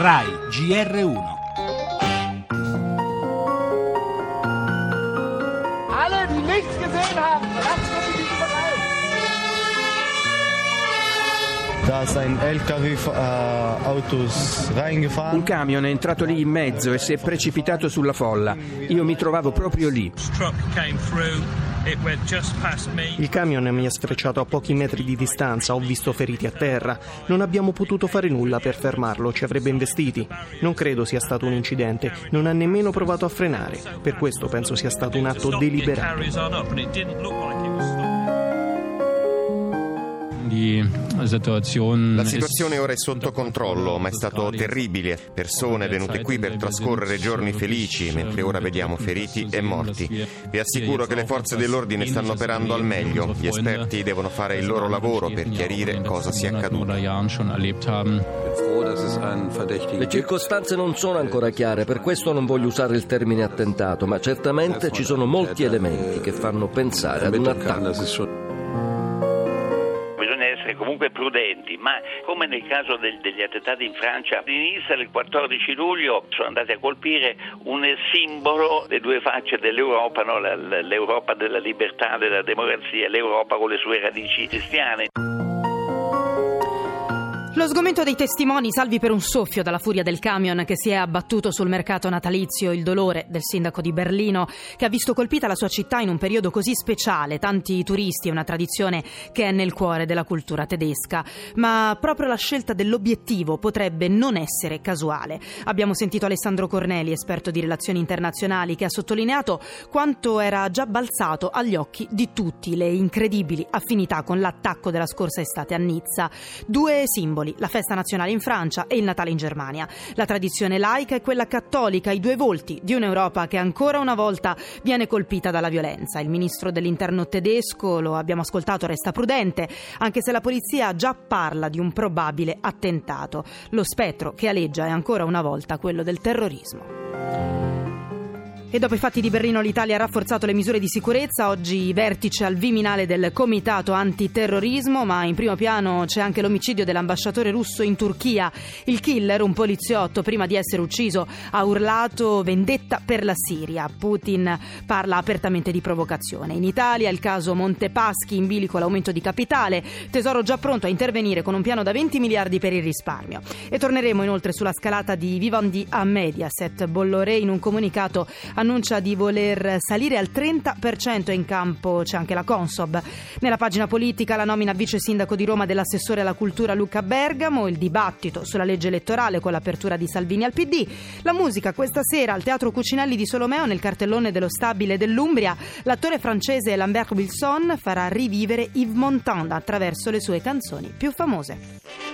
RAI GR1 Alle, die nichts gesehen haben. Da ist ein LKW-Autos Un reingefahren. camion è entrato lì in mezzo e si è precipitato sulla folla. Io mi trovavo proprio lì. truck came through. Il camion mi ha sfrecciato a pochi metri di distanza, ho visto feriti a terra. Non abbiamo potuto fare nulla per fermarlo, ci avrebbe investiti. Non credo sia stato un incidente, non ha nemmeno provato a frenare. Per questo penso sia stato un atto deliberato. La situazione ora è sotto controllo, ma è stato terribile. Persone venute qui per trascorrere giorni felici, mentre ora vediamo feriti e morti. Vi assicuro che le forze dell'ordine stanno operando al meglio. Gli esperti devono fare il loro lavoro per chiarire cosa sia accaduto. Haben. Le circostanze non sono ancora chiare, per questo non voglio usare il termine attentato, ma certamente ci sono molti elementi che fanno pensare ad un attacco. Prudenti, ma come nel caso del- degli attentati in Francia, all'inizio del 14 luglio sono andati a colpire un simbolo delle due facce dell'Europa, no? L'Europa della libertà, della democrazia, l'Europa con le sue radici cristiane. Lo sgomento dei testimoni salvi per un soffio dalla furia del camion che si è abbattuto sul mercato natalizio, il dolore del sindaco di Berlino che ha visto colpita la sua città in un periodo così speciale, tanti turisti e una tradizione che è nel cuore della cultura tedesca. Ma proprio la scelta dell'obiettivo potrebbe non essere casuale. Abbiamo sentito Alessandro Corneli, esperto di relazioni internazionali, che ha sottolineato quanto era già balzato agli occhi di tutti le incredibili affinità con l'attacco della scorsa estate a Nizza. Due simboli, la festa nazionale in Francia e il Natale in Germania. La tradizione laica e quella cattolica, i due volti di un'Europa che ancora una volta viene colpita dalla violenza. Il ministro dell'interno tedesco, lo abbiamo ascoltato, resta prudente, anche se la polizia già parla di un probabile attentato. Lo spettro che aleggia è ancora una volta quello del terrorismo. E dopo i fatti di Berlino l'Italia ha rafforzato le misure di sicurezza, oggi vertice al Viminale del Comitato Antiterrorismo, ma in primo piano c'è anche l'omicidio dell'ambasciatore russo in Turchia. Il killer, un poliziotto, prima di essere ucciso ha urlato vendetta per la Siria. Putin parla apertamente di provocazione. In Italia il caso Montepaschi in bilico l'aumento di capitale, tesoro già pronto a intervenire con un piano da 20 miliardi per il risparmio. E torneremo inoltre sulla scalata di Vivendi a Mediaset. Bolloré in un comunicato annuncia di voler salire al 30% e in campo c'è anche la Consob. Nella pagina politica la nomina vice sindaco di Roma dell'assessore alla cultura Luca Bergamo, il dibattito sulla legge elettorale con l'apertura di Salvini al PD, la musica questa sera al Teatro Cucinelli di Solomeo nel cartellone dello stabile dell'Umbria, l'attore francese Lambert Wilson farà rivivere Yves Montand attraverso le sue canzoni più famose.